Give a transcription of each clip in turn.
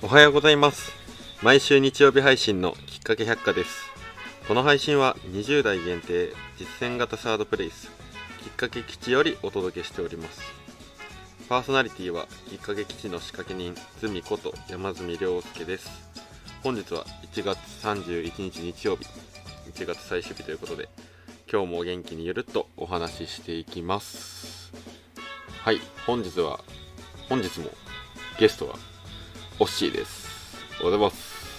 おはようございます。毎週日曜日配信のきっかけ百科です。この配信は20代限定実践型サードプレイスきっかけ基地よりお届けしております。パーソナリティはきっかけ基地の仕掛け人ズミこと山住亮介です。本日は1月31日日曜日1月最終日ということで今日も元気にゆるっとお話ししていきます。はい本日は本日もゲストはオッシーです。おはようございます。おは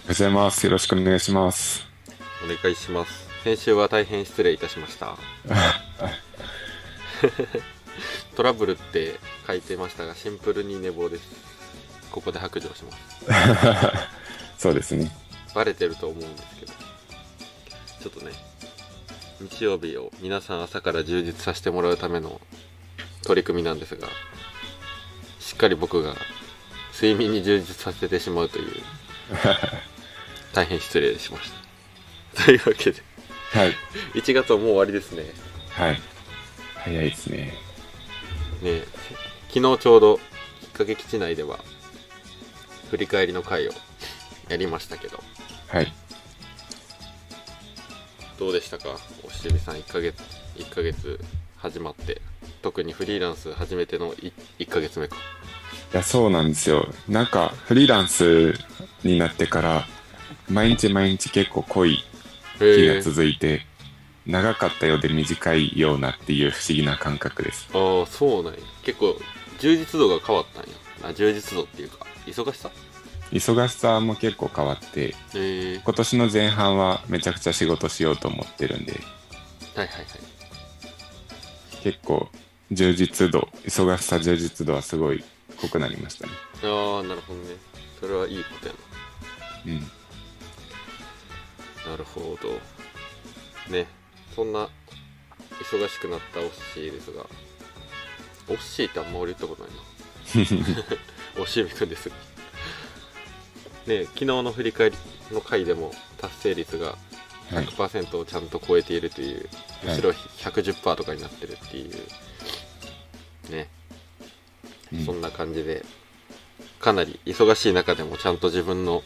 ようございます。よろしくお願いします。お願いします。先週は大変失礼いたしました。トラブルって書いてましたがシンプルに寝坊です。ここで白状します。そうですね。バレてると思うんですけど。ちょっとね日曜日を皆さん朝から充実させてもらうための取り組みなんですがしっかり僕が睡眠に充実させてしまうという。大変失礼しました。というわけで。はい。1月はもう終わりですね。はい。早いですね。ね昨日ちょうどきっかけ基地内では振り返りの回をやりましたけど。はい。どうでしたか？おしびさん1ヶ月1ヶ月始まって。特にフリーランス初めての 1, 1ヶ月目かいや、そうなんですよ。なんか、フリーランスになってから、毎日毎日結構濃い日が続いて、長かったようで短いようなっていう不思議な感覚です。ああそうなんや。結構充実度が変わったんや。あ充実度っていうか忙しさ？忙しさも結構変わって、今年の前半はめちゃくちゃ仕事しようと思ってるんで、はいはいはい。結構充実度、忙しさ充実度はすごい濃くなりましたね。ああなるほどね。それはいいことやうん。ななるほど。ね。そんな忙しくなったオッシーですが。オッシーってあんま俺言ったことないな。おしみくんですがね昨日の振り返りの回でも達成率がはい。100%をちゃんと超えているという、はい。むしろ110%とかになってるっていう。ね、うん。そんな感じでかなり忙しい中でもちゃんと自分の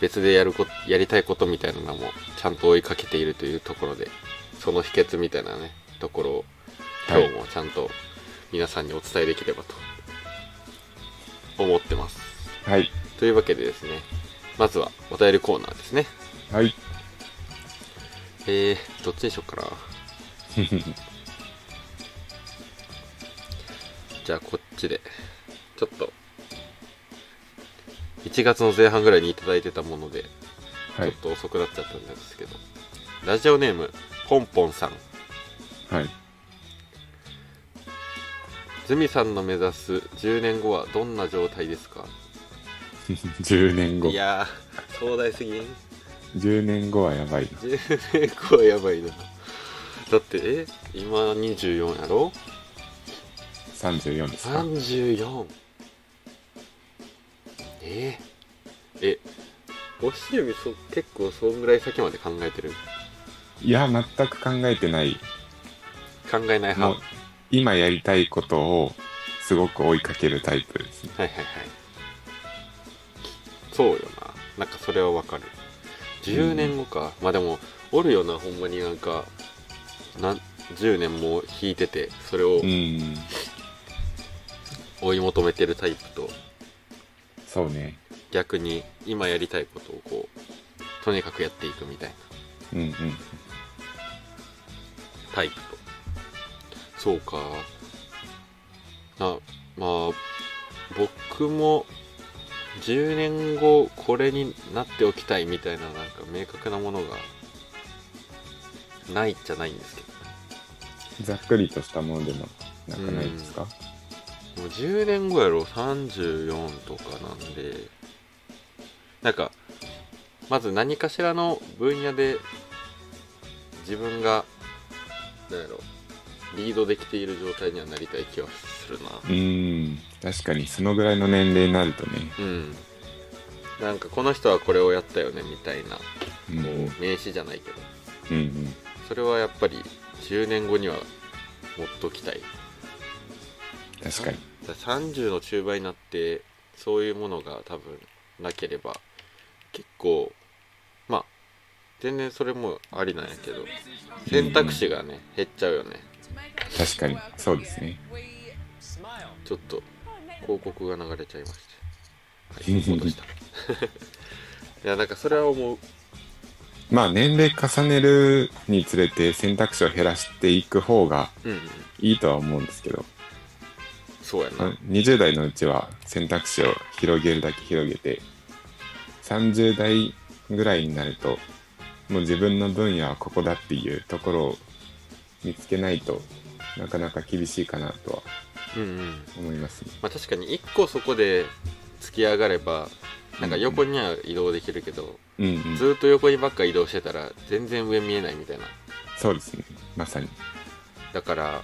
別でやることやりたいことみたいなのもちゃんと追いかけているというところでその秘訣みたいなねところを今日もちゃんと皆さんにお伝えできればと思ってます。はい。というわけでですねまずはお便りコーナーですね。はい。えー、どっちにしようかな じゃあこっちで。ちょっと。1月の前半ぐらいにいただいてたもので、はい。ちょっ。と遅くなっちゃったんですけど。ラジオネームポンポンさん。はい。ズミさんの目指す10年後はどんな状態ですか？10年後。い。やー壮大すぎん。10年後はやばいな。10年後はやばいな。だってえ？今24やろ？34ですか？34えー、え。おしゆみそ結構そんぐらい先まで考えてる？いや、全く考えてない。考えない派？もう、今やりたいことをすごく追いかけるタイプですね。はいはいはい。そうよな。なんかそれはわかる。10年後か、まあでもおるよなほんまになんか。なん10年も引いててそれをうん。追い求めてるタイプと。そうね。逆に今やりたいことをこうとにかくやっていくみたいな。うんうん。タイプと。そうか。なまあ僕も10年後これになっておきたいみたいななんか明確なものがないじゃないんですけざっくりとしたものでもなくないですか？どもう10年後やろ？34とかなんでなんかまず何かしらの分野で自分がなんやろ？リードできている状態にはなりたい気はするなうん。確かにそのぐらいの年齢になるとね。うんなんかこの人はこれをやったよねみたいなこうんうん。う名刺じゃないけどうんうん。それはやっぱり10年後には持っときたい確かに。だ30の中盤になってそういうものが多分なければ結構まあ全然それもありなんやけど選択肢がね減っちゃうよね。確かに。そうですね。ちょっと広告が流れちゃいまして。はい戻した。いやなんかそれは思う。まあ年齢重ねるにつれて選択肢を減らしていく方がうんうん。いいとは思うんですけどそうやな。20代のうちは選択肢を広げるだけ広げて30代ぐらいになるともう自分の分野はここだっていうところを見つけないとなかなか厳しいかなとはうんうん。思いますね。まあ確かに一個そこで突き上がればなんか横には移動できるけど、うんうん、ずーっと横にばっか移動してたら全然上見えないみたいな。そうですね。まさに。だから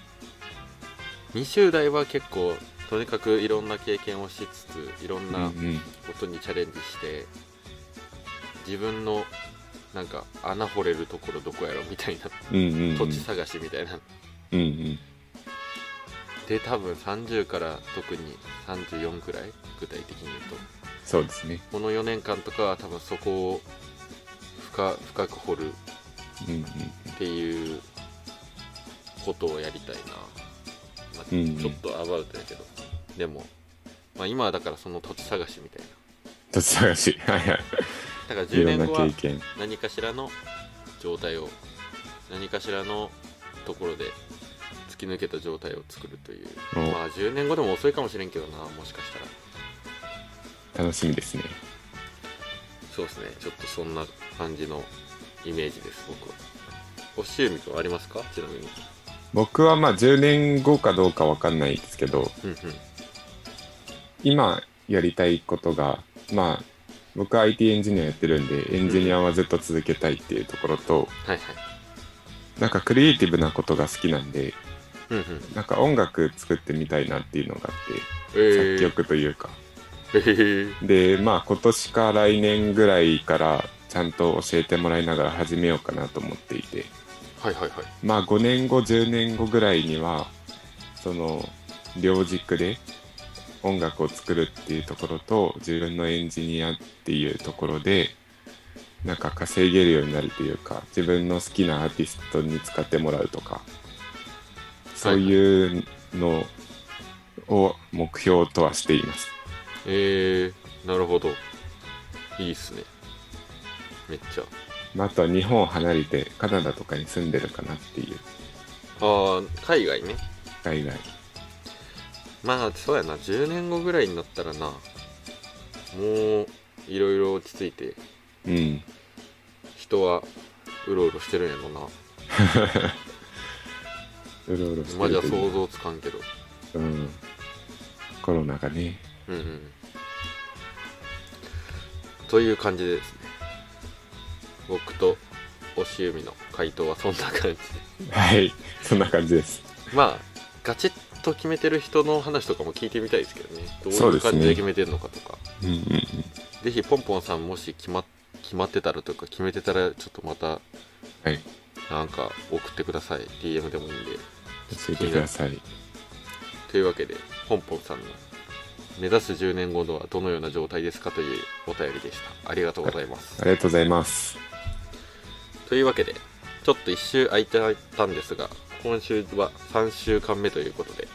20代は結構とにかくいろんな経験をしつついろんうんうなん。ことにチャレンジして、自分のなんか穴掘れるところどこやろみたいなうんうんうん。土地探しみたいな、うんうん。で多分30から特に34くらい具体的に言うと。そうですね。この4年間とかは多分そこを深深く掘るうんうん。っていうことをやりたいな、まあうんうん。ちょっとアバウトやけど。でも、まあ、今はだからその土地探しみたいな。土地探し。はいはい。だからい10ろんな年後は経験。何かしらの状態を何かしらのところで突き抜けた状態を作るという。お。まあ10年後でも遅いかもしれんけどなもしかしたら。楽しみですね。そうですね。ちょっとそんな感じのイメージです僕は。おしゆみくんありますか？ちなみに僕はまあ10年後かどうかわかんないですけど、うんうん。今やりたいことが、まあ、僕は IT エンジニアやってるんで、エンジニアはずっと続けたいっていうところと、はいはい。なんかクリエイティブなことが好きなんで、うんうん。なんか音楽作ってみたいなっていうのがあって、えー、作曲というか。えー、で、まあ今年か来年ぐらいからちゃんと教えてもらいながら始めようかなと思っていて、はいはいはい。まあ5年後、10年後ぐらいには、その、両軸で音楽を作るっていうところと、自分のエンジニアっていうところで、なんか稼げるようになるというか、自分の好きなアーティストに使ってもらうとか、そういうのを目標とはしています。えー、なるほど。いいっすね。めっちゃ。まあ、あとは日本を離れてカナダとかに住んでるかなっていう、ああ海外ね海外。まあそうやな10年後ぐらいになったらなもういろいろ落ち着いてうん。人はうろうろしてるんやろな うろうろしてまあじゃ想像つかんけどうん。コロナがね。うんうんという感じでですね僕とおしゆみの回答はそんな感じはい。そんな感じです。まあガチッと決めてる人の話とかも聞いてみたいですけどねどういう感じで決めてるのかとか、うんうんうん。ぜひポンポンさんもし決ま決まってたらとか決めてたらちょっとまたはい。なんか送ってください DM でもいいんで教えてください。というわけでポンポンさんの目指す10年後のはどのような状態ですかというお便りでしたありがとうございます、ありがとうございます。というわけでちょっと1週空いてたんですが今週は3週間目ということで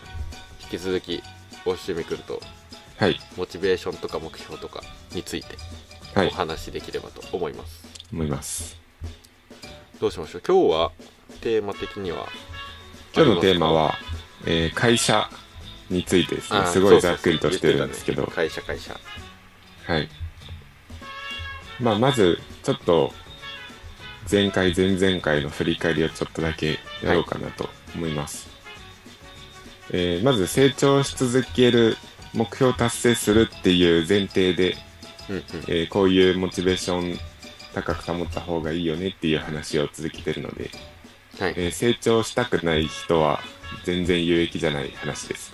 引き続きおしみくんとはい。モチベーションとか目標とかについておはい。話しできればと思います、思います。どうしましょう？今日はテーマ的には今日のテーマは、えー会社についてですねすごいざっくりとしてるんですけど、ね会社会社はい。まあ、まず、ちょっと、前回、前々回の振り返りをちょっとだけやろうかなと思います。えーまず、成長し続ける、目標を達成するっていう前提で、うんうんえーこういうモチベーション高く保った方がいいよねっていう話を続けてるので、はい、えー成長したくない人は全然有益じゃない話です。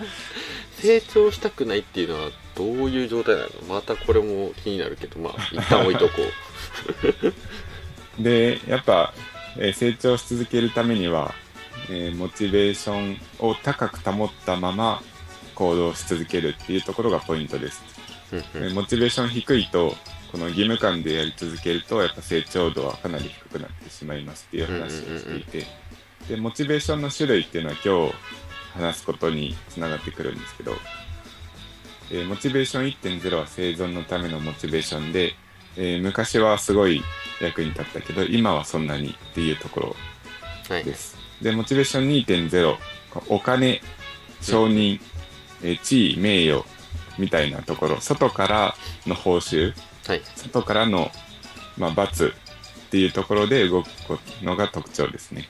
成長したくないっていうのはどういう状態なの？またこれも気になるけどまあ一旦置いとこうで、やっぱ、えー成長し続けるためには、えーモチベーションを高く保ったまま行動し続けるっていうところがポイントです。でモチベーション低いとこの義務感でやり続けるとやっぱ成長度はかなり低くなってしまいますっていう話をしていて、でモチベーションの種類っていうのは今日話すことにつながってくるんですけど、えーモチベーション1.0は生存のためのモチベーションで、えー昔はすごい役に立ったけど今はそんなにっていうところはいです。で、モチベーション2.0、お金、承認、えー地位、名誉みたいなところ、外からの報酬、はい外からの、まあ、罰っていうところで動くのが特徴ですね。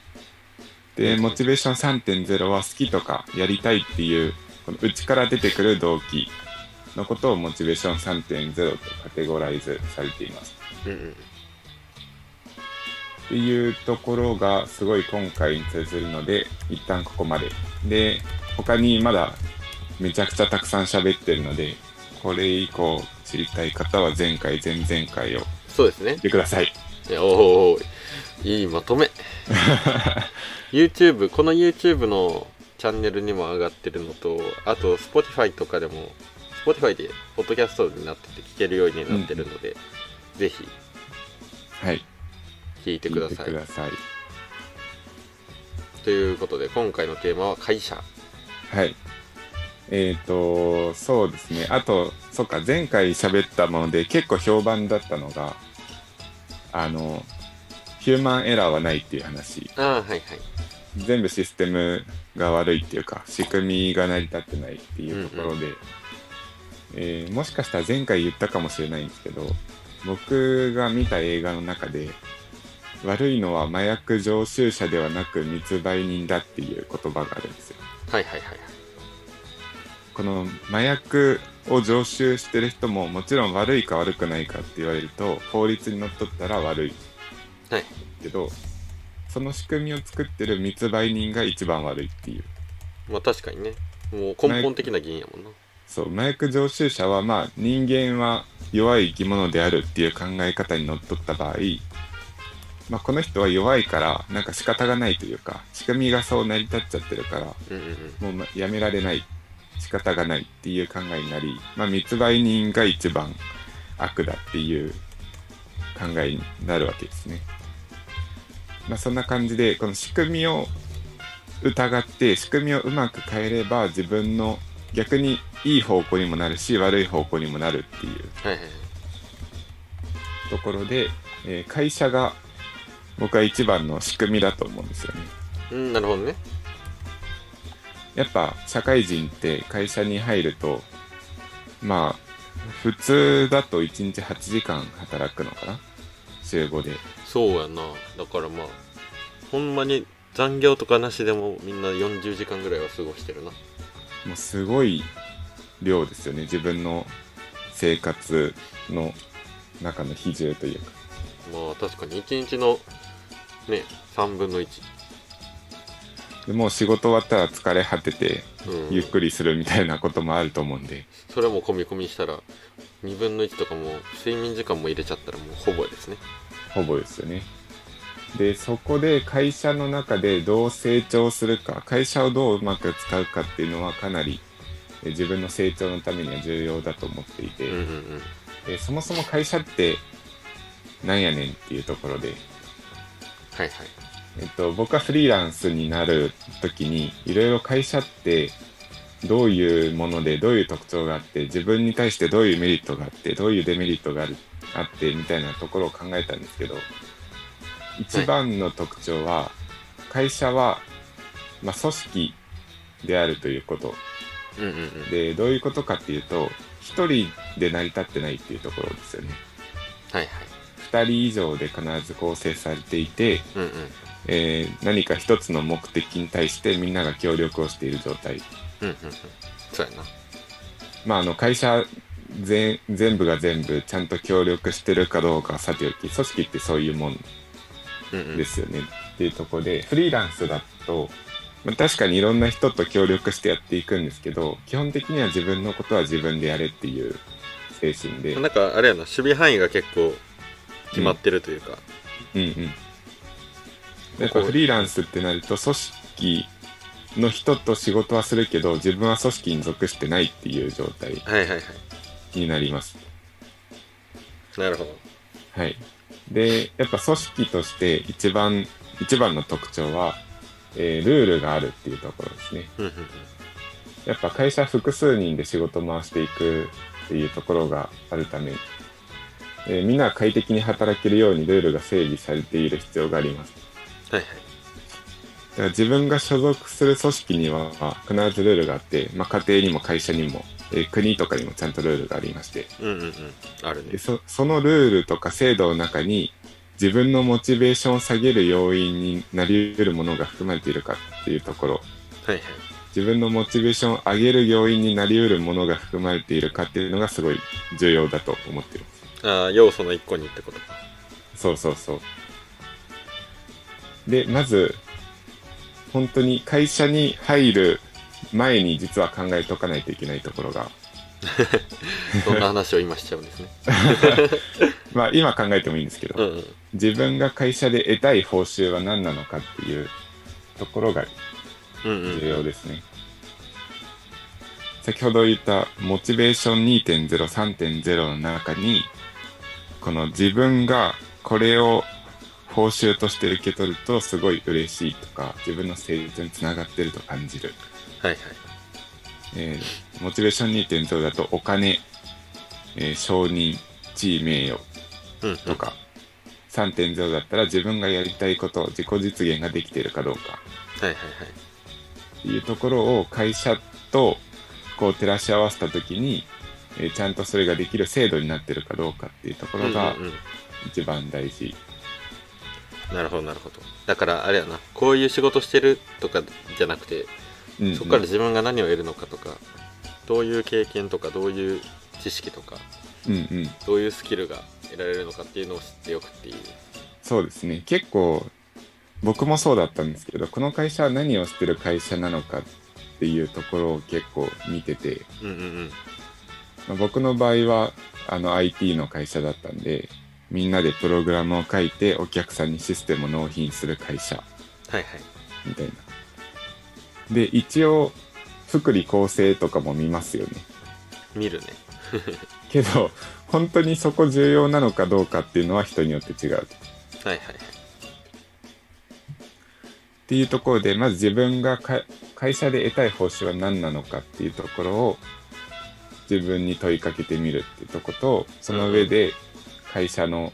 で、モチベーション3.0は好きとかやりたいっていう、この内から出てくる動機のことをモチベーション3.0とカテゴライズされています。うんうん。っていうところがすごい今回に通ずるので一旦ここまで。で他にまだめちゃくちゃたくさん喋ってるのでこれ以降知りたい方は前回前々回をそうですね。見てください。いやおおいいまとめ。YouTube この YouTube のチャンネルにも上がってるのとあと Spotify とかでも Spotify でポッドキャストになってて聞けるようになってるので、ぜひはい。聞いてください。聞いてください。ということで今回のテーマは会社。はい。えっ、とそうですね。あとそっか前回喋ったもので結構評判だったのがあのヒューマンエラーはないっていう話。ああはいはい。全部システムが悪いっていうか仕組みが成り立ってないっていうところで、えーもしかしたら前回言ったかもしれないんですけど僕が見た映画の中で悪いのは麻薬常習者ではなく密売人だっていう言葉があるんですよ。はいはいはいこの麻薬を常習してる人ももちろん悪いか悪くないかって言われると法律にのっとったら悪い。はい。けどその仕組みを作ってる密売人が一番悪いっていう。まあ確かにね。もう根本的な原因やもんなそう麻薬常習者はまあ人間は弱い生き物であるっていう考え方にのっとった場合、まあ、この人は弱いからなんか仕方がないというか仕組みがそう成り立っちゃってるからうんうんうんもうまやめられない仕方がないっていう考えになり、まあ、密売人が一番悪だっていう考えになるわけですね。まあ、そんな感じでこの仕組みを疑って仕組みをうまく変えれば自分の逆にいい方向にもなるし悪い方向にもなるっていう。ところで、えー会社が僕は一番の仕組みだと思うんですよね。うんなるほどね。やっぱ社会人って会社に入るとまあ普通だと1日8時間働くのかな？週5で。そうやな。だからまあほんまに残業とかなしでもみんな40時間ぐらいは過ごしてるなもうすごい量ですよね。自分の生活の中の比重というか。まあ確かに。1日のね3分の1でもう仕事終わったら疲れ果ててうん。ゆっくりするみたいなこともあると思うんで、それも込み込みしたら2分の1とかも睡眠時間も入れちゃったらもうほぼですね。ほぼですよね。で、そこで会社の中でどう成長するか、会社をどううまく使うかっていうのはかなりえ自分の成長のためには重要だと思っていて、うんうんうん。えそもそも会社ってなんやねんっていうところで、はいはい。えっと、僕はフリーランスになる時にいろいろ会社ってどういうものでどういう特徴があって自分に対してどういうメリットがあってどういうデメリットがあるあってみたいなところを考えたんですけど一番の特徴は会社は、まあ、組織であるということ。うんうんうん。でどういうことかっていうと一人で成り立ってないっていうところですよね。はいはい。二人以上で必ず構成されていて、うんうん。えー何か一つの目的に対してみんなが協力をしている状態。うんうんうん。そうやな。まああの会社全全部が全部ちゃんと協力してるかどうかはさておき組織ってそういうもんうんうん。ですよね、っていうところでフリーランスだと、まあ、確かにいろんな人と協力してやっていくんですけど基本的には自分のことは自分でやれっていう精神で、なんかあれやな守備範囲が結構決まってるというか、うん。うんやっぱフリーランスってなると組織の人と仕事はするけど自分は組織に属してないっていう状態はいはいはい。になります。なるほど。はい。で、やっぱ組織として一番、一番の特徴は、えールールがあるっていうところですね。やっぱ会社複数人で仕事を回していくっていうところがあるため、えーみんなが快適に働けるようにルールが整備されている必要があります。はいはい自分が所属する組織には必ずルールがあって、まあ、家庭にも会社にも、えー国とかにもちゃんとルールがありまして、うんうんうん。あるね。でそそのルールとか制度の中に自分のモチベーションを下げる要因になり得るものが含まれているかっていうところ。はいはい。自分のモチベーションを上げる要因になり得るものが含まれているかっていうのがすごい重要だと思ってる。ああ要素の一個にってこと。かそうそうそう。でまず本当に会社に入る前に実は考えとかないといけないところが。そんな話を今しちゃうんですね。まあ今考えてもいいんですけど、うんうん。自分が会社で得たい報酬は何なのかっていうところがうんうん。重要ですね。先ほど言ったモチベーション2.0、3.0の中に、この自分がこれを報酬として受け取るとすごい嬉しいとか、自分の成長につながってると感じる。はいはいえーモチベーション2.0だとお金、えー承認、地位、名誉うんうんとか、3.0だったら自分がやりたいこと、自己実現ができているかどうか。はいはいはいっていうところを会社とこう照らし合わせたときに、えーちゃんとそれができる制度になってるかどうかっていうところがうんうん一番大事。うんなるほどなるほどだからあれやなこういう仕事してるとかじゃなくてうんうんそこから自分が何を得るのかとかどういう経験とかどういう知識とかうんうん。どういうスキルが得られるのかっていうのを知っておくっていうそうですね。結構僕もそうだったんですけど、この会社は何をしてる会社なのかっていうところを結構見てて、うんうんうんまあ僕の場合はあの IT の会社だったんで、みんなでプログラムを書いてお客さんにシステムを納品する会社はいはいみたいな。で、一応、福利厚生とかも見ますよね。見るね けど、本当にそこ重要なのかどうかっていうのは人によって違う。っはいはいはいていうところで、まず自分がか会社で得たい報酬は何なのかっていうところを自分に問いかけてみるっていうところと、その上で会社の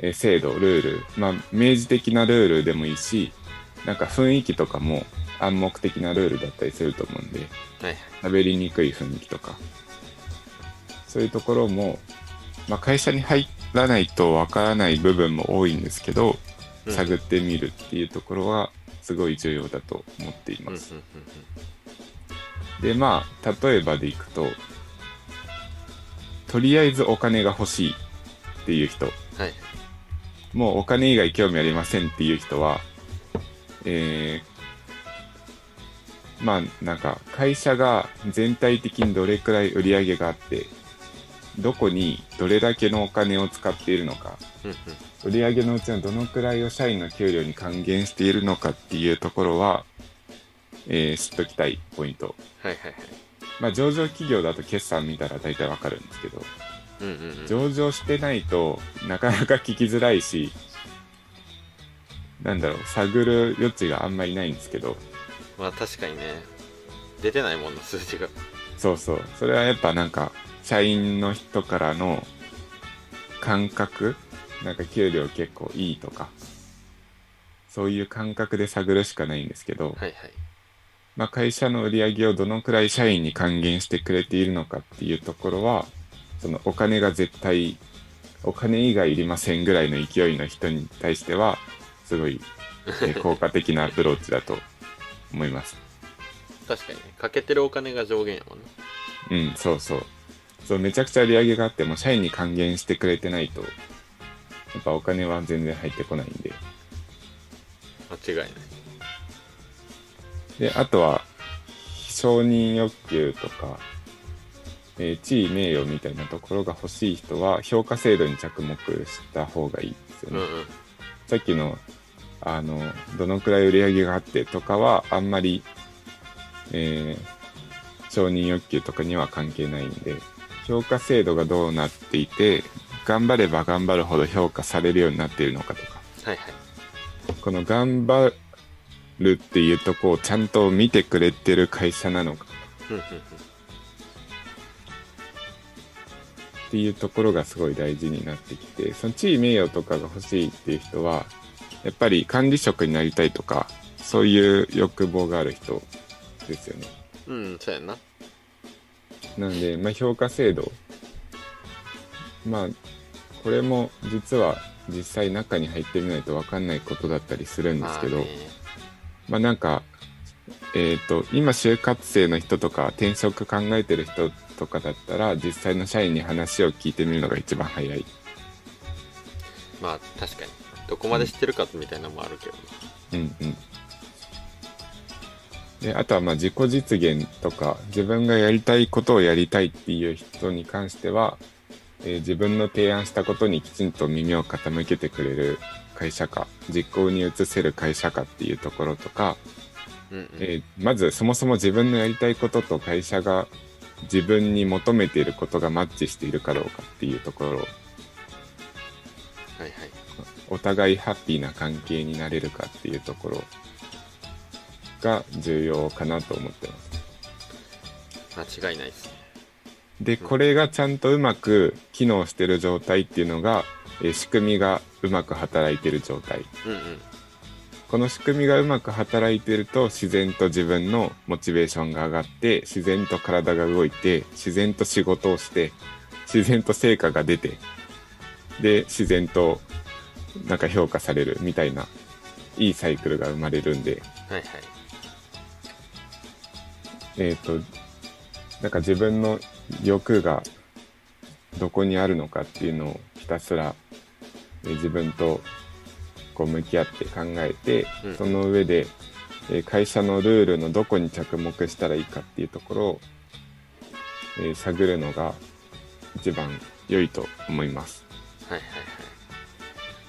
えー制度、ルール、まあ、明示的なルールでもいいし、なんか雰囲気とかも暗黙的なルールだったりすると思うんで、はいはい。喋りにくい雰囲気とか。そういうところも、まあ、会社に入らないとわからない部分も多いんですけど、うん。探ってみるっていうところはすごい重要だと思っていうんうんうんます。でまあ例えばでいくととりあえずお金が欲しいっていう人。うんはい。もうお金以外興味ありませんっていう人は、えー、まあなんか会社が全体的にどれくらい売り上げがあって、どこにどれだけのお金を使っているのか、うんうん。売り上げのうちのどのくらいを社員の給料に還元しているのかっていうところは、えー知っときたいポイント。はいはいはい。まあ上場企業だと決算見たら大体わかるんですけど、うんうんうん。上場してないとなかなか聞きづらいし、なんだろう、探る余地があんまりないんですけど、まあ確かにね。出てないもんな数字が。そうそう、それはやっぱなんか、社員の人からの感覚、なんか給料結構いいとか、そういう感覚で探るしかないんですけど、はいはい。まあ会社の売り上げをどのくらい社員に還元してくれているのかっていうところは、そのお金が絶対、お金以外いりませんぐらいの勢いの人に対しては、すごい、えー 効果的なアプローチだと思います。確かにねかけてるお金が上限やもんねうん、そうそう。そう、めちゃくちゃ売り上げがあっても、社員に還元してくれてないと、やっぱお金は全然入ってこないんで。間違いないで、あとは、承認欲求とか、えー地位名誉みたいなところが欲しい人は、評価制度に着目した方がいいですよね。うんうん。さっきの、あの、どのくらい売り上げがあってとかは、あんまりえー承認欲求とかには関係ないんで、評価制度がどうなっていて、頑張れば頑張るほど評価されるようになっているのかとか、はいはい。この頑張るっていうとこをちゃんと見てくれてる会社なのか。うんうんっていうところがすごい大事になってきて、その地位名誉とかが欲しいっていう人は、やっぱり管理職になりたいとか、そういう欲望がある人ですよね。うんうんそうやんななので、まあ、評価制度。まあ、これも実は実際中に入ってみないと分かんないことだったりするんですけど、まあねまあなんか、えっ、と、今就活生の人とか転職考えてる人とかだったら、実際の社員に話を聞いてみるのが一番早い。まあ確かにどこまで知ってるかみたいなのもあるけどなうんうん。で、あとはまあ自己実現とか、自分がやりたいことをやりたいっていう人に関しては、えー自分の提案したことにきちんと耳を傾けてくれる会社か、実行に移せる会社かっていうところとか、うんうんえーまずそもそも自分のやりたいことと会社が自分に求めていることがマッチしているかどうかっていうところ。はいはい。お互いハッピーな関係になれるかっていうところ。が重要かなと思ってます。間違いないですね。でこれがちゃんとうまく機能してる状態っていうのが、えー仕組みがうまく働いてる状態。うんうんこの仕組みがうまく働いてると自然と自分のモチベーションが上がって自然と体が動いて自然と仕事をして自然と成果が出てで自然となんか評価されるみたいないいサイクルが生まれるんで。はいはい。えっ、となんか自分の欲がどこにあるのかっていうのをひたすら、えー自分とこう向き合って考えて、うんその上で、えー会社のルールのどこに着目したらいいかっていうところを、えー探るのが一番良いと思います。はいはい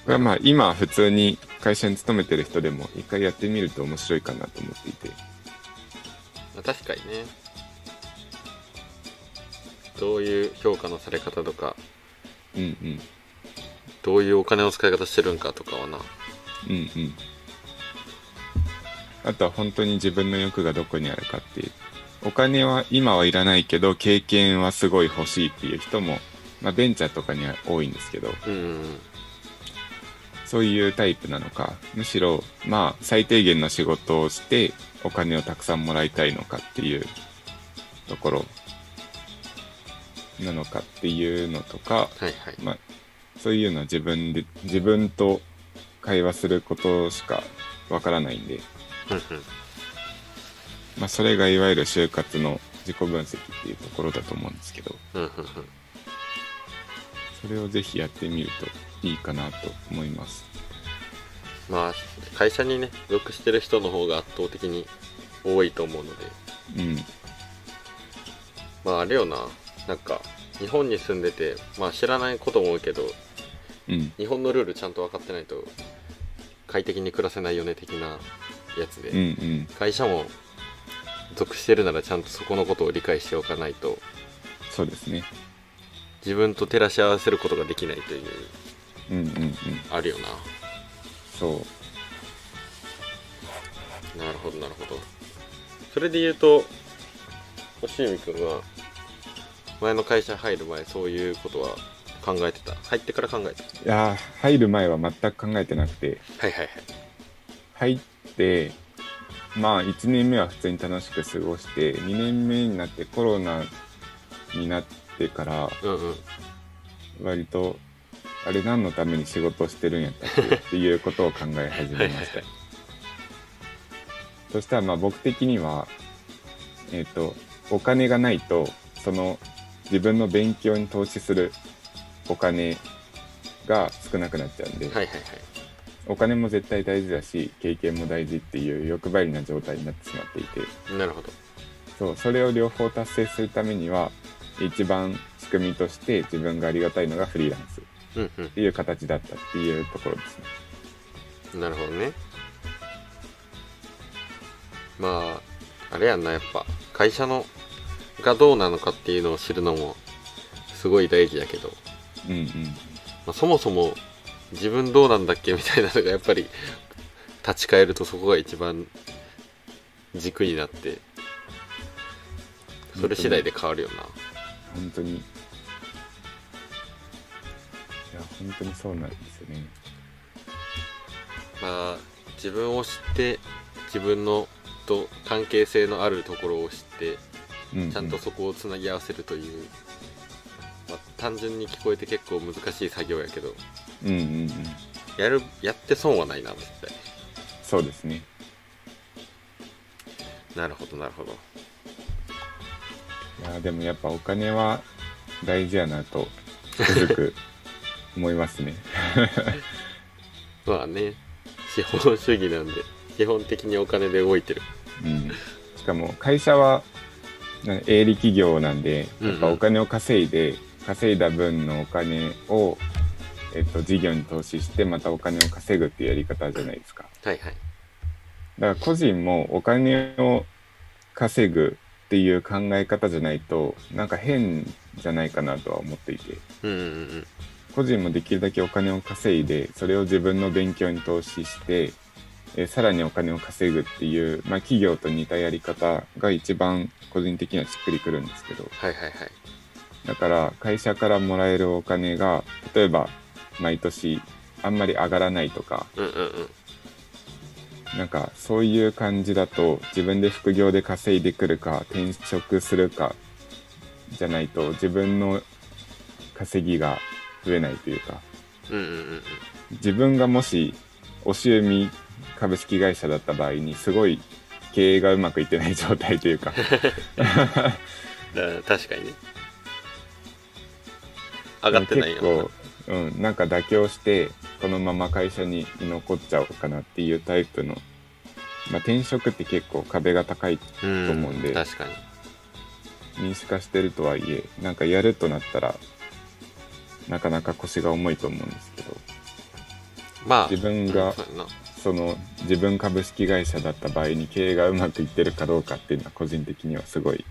これはまあ今普通に会社に勤めてる人でも一回やってみると面白いかなと思っていて。まあ確かにねどういう評価のされ方とかうんうん。どういうお金の使い方してるんかとかはなうんうん。あとは本当に自分の欲がどこにあるかっていう。お金は今はいらないけど、経験はすごい欲しいっていう人も、まあベンチャーとかには多いんですけど、うんうんうんそういうタイプなのか、むしろ、まあ最低限の仕事をして、お金をたくさんもらいたいのかっていうところなのかっていうのとか、はいはいまあ、そういうのは自分で、自分と会話することしかわからないんで、まあ、それがいわゆる就活の自己分析っていうところだと思うんですけど、それをぜひやってみるといいかなと思います。まあ会社にね属してる人の方が圧倒的に多いと思うので。うん、まああれよな。なんか日本に住んでてまあ知らないことも多いけどうん、日本のルールちゃんと分かってないと快適に暮らせないよね的なやつで、うん、うん、会社も属してるならちゃんとそこのことを理解しておかないとそうですね。自分と照らし合わせることができないといううん、うん、うん、あるよな。そう。なるほどなるほど。それで言うと星海くんが前の会社入る前そういうことは考えてた？入ってから考えた？いやー入る前は全く考えてなくて、はいはいはい。入って、まあ1年目は普通に楽しく過ごして、2年目になってコロナになってから、うんうん割と、あれ何のために仕事をしてるんやったっけっていうことを考え始めました。そしたらまあ僕的には、えっ、と、お金がないと、その自分の勉強に投資するお金が少なくなっちゃうんで、はいはいはい。お金も絶対大事だし、経験も大事っていう欲張りな状態になってしまっていて、なるほど。そう、それを両方達成するためには、一番仕組みとして自分がありがたいのがフリーランス。っうんうん。ていう形だったっていうところですね。なるほどね。まああれやんなやっぱ会社のがどうなのかっていうのを知るのもすごい大事やけど、うんうん。まあ、そもそも自分どうなんだっけみたいなのがやっぱり立ち返るとそこが一番軸になってそれ次第で変わるよな。本当に。いや本当にそうなんですよね。まあ自分を知って自分のと関係性のあるところを知ってちゃんとそこをつなぎ合わせるという、まあ、単純に聞こえて結構難しい作業やけど。うんうんうん。やるやって損はないな絶対。そうですね。なるほどなるほど。いやでもやっぱお金は大事やなと つくづく思いますね。まあね。資本主義なんで基本的にお金で動いてる。うん。しかも会社はな営利企業なんでやっぱお金を稼いで稼いだ分のお金を、えっと、事業に投資してまたお金を稼ぐっていうやり方じゃないですか。はいはい。だから個人もお金を稼ぐっていう考え方じゃないとなんか変じゃないかなとは思っていて。うんうんうん。個人もできるだけお金を稼いでそれを自分の勉強に投資してえーさらにお金を稼ぐっていう、まあ、企業と似たやり方が一番個人的にはしっくりくるんですけど。はいはいはい。だから会社からもらえるお金が例えば毎年あんまり上がらないとか。うんうんうん。なんかそういう感じだと自分で副業で稼いでくるか転職するかじゃないと自分の稼ぎが増えないというか。うんうんうんうん。自分がもし押海株式会社だった場合にすごい経営がうまくいってない状態というか。だ 確かにね。上がってないよ。結構、うん、なんか妥協してこのまま会社に残っちゃおうかなっていうタイプの、まあ、転職って結構壁が高いうんと思うんで。確かに。民主化してるとはいえなんかやるとなったらなかなか腰が重いと思うんですけど。まあ自分がうんその自分株式会社だった場合に経営がうまくいってるかどうかっていうのは個人的にはすごい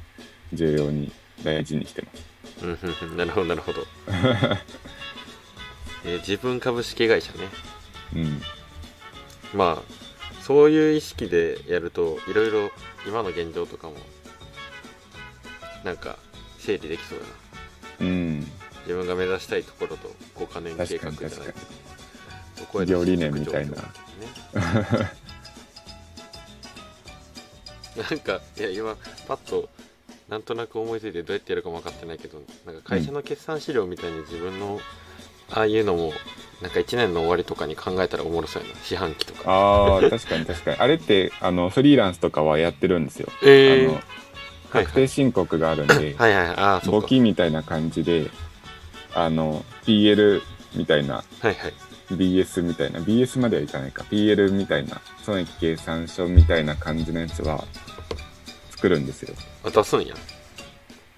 重要に大事にしてます。うんなるほどなるほど、えー自分株式会社ね。うん、まあそういう意識でやるといろいろ今の現状とかもなんか整理できそうだな。うん、自分が目指したいところと5カ年計画じゃない。どこへ理念みたいなねなんかいや今パッとなんとなく思いついてどうやってやるかも分かってないけどなんか会社の決算資料みたいに自分のああいうのもなんか1年の終わりとかに考えたらおもろそうやな四半期とか。ああ、確かに確かに。あれって、あの、フリーランスとかはやってるんですよ。えー、あの、確定申告があるんで、はいはいはい。簿か。記みたいな感じで、あの、PL みたいな、はいはい BS みたいな、BS まではいかないか、PL みたいな、損益計算書みたいな感じのやつは作るんですよ。あ出すんや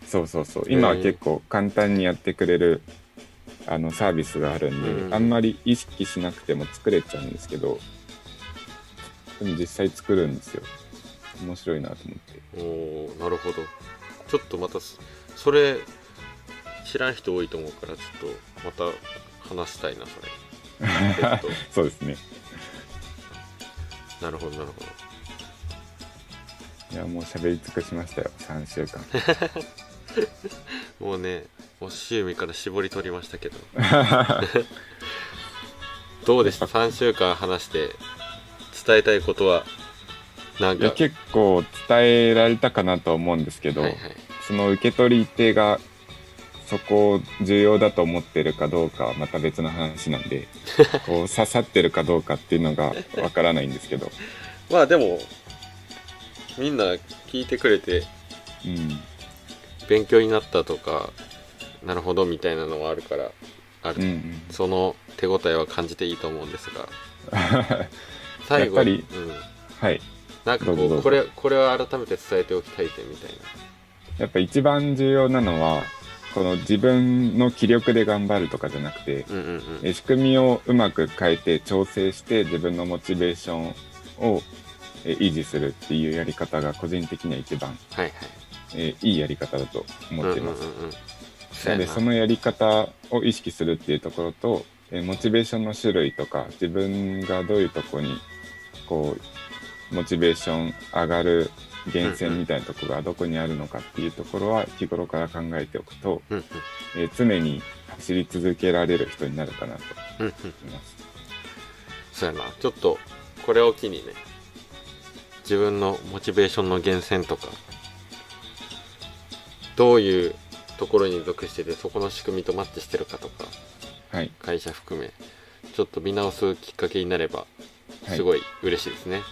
そうそうそう。今は結構簡単にやってくれる、あの、サービスがあるんで、うんあんまり意識しなくても作れちゃうんですけど、でも実際作るんですよ。面白いなと思って。おおなるほどちょっとまたそそれ知らん人多いと思うからちょっとまた話したいなそれえっと そうですね。なるほどなるほいや、もう喋り尽くしましたよ、3週間。ど もうねもう週味から絞り取りましたけど。どうでした？3週間話して伝えたいことはなんいや、か結構伝えられたかなと思うんですけど、はいはい。その受け取り手がそこを重要だと思ってるかどうかはまた別の話なんで こう刺さってるかどうかっていうのがわからないんですけど、まあでもみんな聞いてくれてうん、勉強になったとかなるほどみたいなのはあるからある、うんうん。その手応えは感じていいと思うんですが。最後やっぱりうん、はい。なんかこどうこれこれは改めて伝えておきたい点みたいやっぱ一番重要なのはこの自分の気力で頑張るとかじゃなくてなうんうんうん。え仕組みをうまく変えて調整して自分のモチベーションを、えー維持するっていうやり方が個人的には一番、はいはい。えーいいやり方だと思っています。うんうんうんうん。なのでそのやり方を意識するっていうところと、えーモチベーションの種類とか自分がどういうとこにこうモチベーション上がる源泉みたいなところがどこにあるのかっていうところは日頃から考えておくと、うんうん。えー常に走り続けられる人になるかなと思います。そうやな。ちょっとこれを機にね自分のモチベーションの源泉とかどういうところに属しててそこの仕組みとマッチしてるかとかはい、会社含めちょっと見直すきっかけになればはい。すごい嬉しいですね、はい、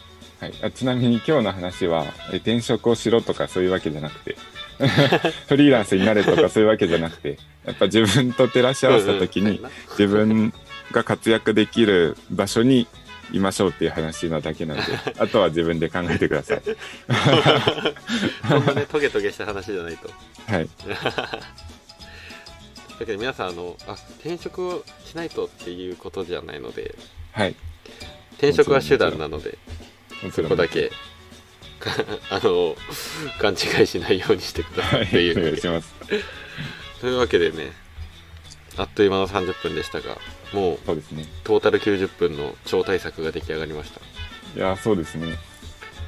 あちなみに今日の話はえ転職をしろとかそういうわけじゃなくて。フリーランスになれとかそういうわけじゃなくてやっぱ自分と照らし合わせた時に自分が活躍できる場所にいましょうっていう話なだけなんで あとは自分で考えてください。そんなねトゲトゲした話じゃないと。はい。だけど皆さんあのあ転職をしないとっていうことじゃないのではい。転職は手段なのでそこだけか あの勘違いしないようにしてくださはいいっていお願ういします。というわけでねあっという間の30分でしたがもうそうですね。トータル90分の超大作が出来上がりました。いやそうですね。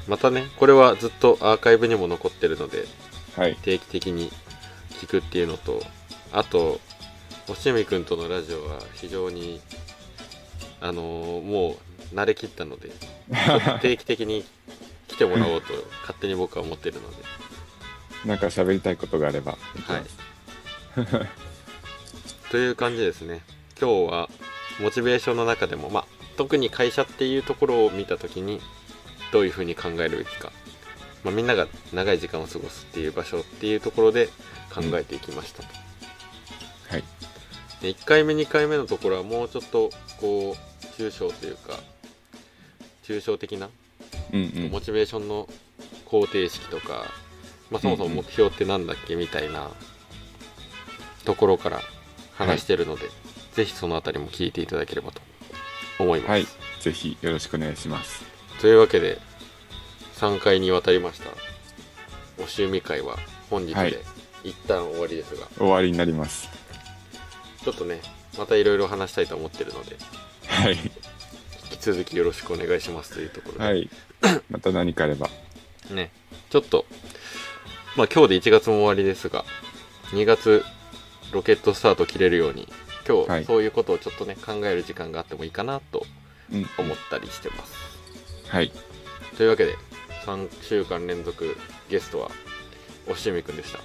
またねこれはずっとアーカイブにも残ってるのではい。定期的に聞くっていうのとあと星見くんとのラジオは非常にあのーもう慣れきったので 定期的に来てもらおうと勝手に僕は思ってるので。なんか喋りたいことがあればはい。という感じですね。今日はモチベーションの中でも、まあ、特に会社っていうところを見た時にどういうふうに考えるべきか、まあ、みんなが長い時間を過ごすっていう場所っていうところで考えていきましたと、はい。で1回目2回目のところはもうちょっとこう抽象というか抽象的なうんうん。モチベーションの方程式とか、まあ、そもそも目標ってなんだっけみたいなところから話してるので、ぜひそのあたりも聞いていただければと思います。はい。ぜひよろしくお願いします。というわけで3回にわたりました。お趣味会は本日はい。で一旦終わりですが、終わりになります。ちょっとねまたいろいろ話したいと思ってるので。はい。引き続きよろしくお願いしますというところで、はい。また何かあれば。ね。ちょっとまあ今日で1月も終わりですが2月ロケットスタート切れるように今はい。日そういうことをちょっとね考える時間があってもいいかなとうん。思ったりしてます。はい。というわけで3週間連続ゲストはおしみくんでした。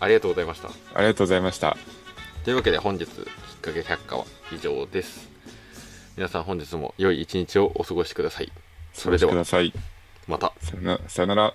ありがとうございました。ありがとうございました。というわけで本日きっかけ百科は以上です皆さん本日も良い一日をお過ごしください。それでは。また。さよなさよなら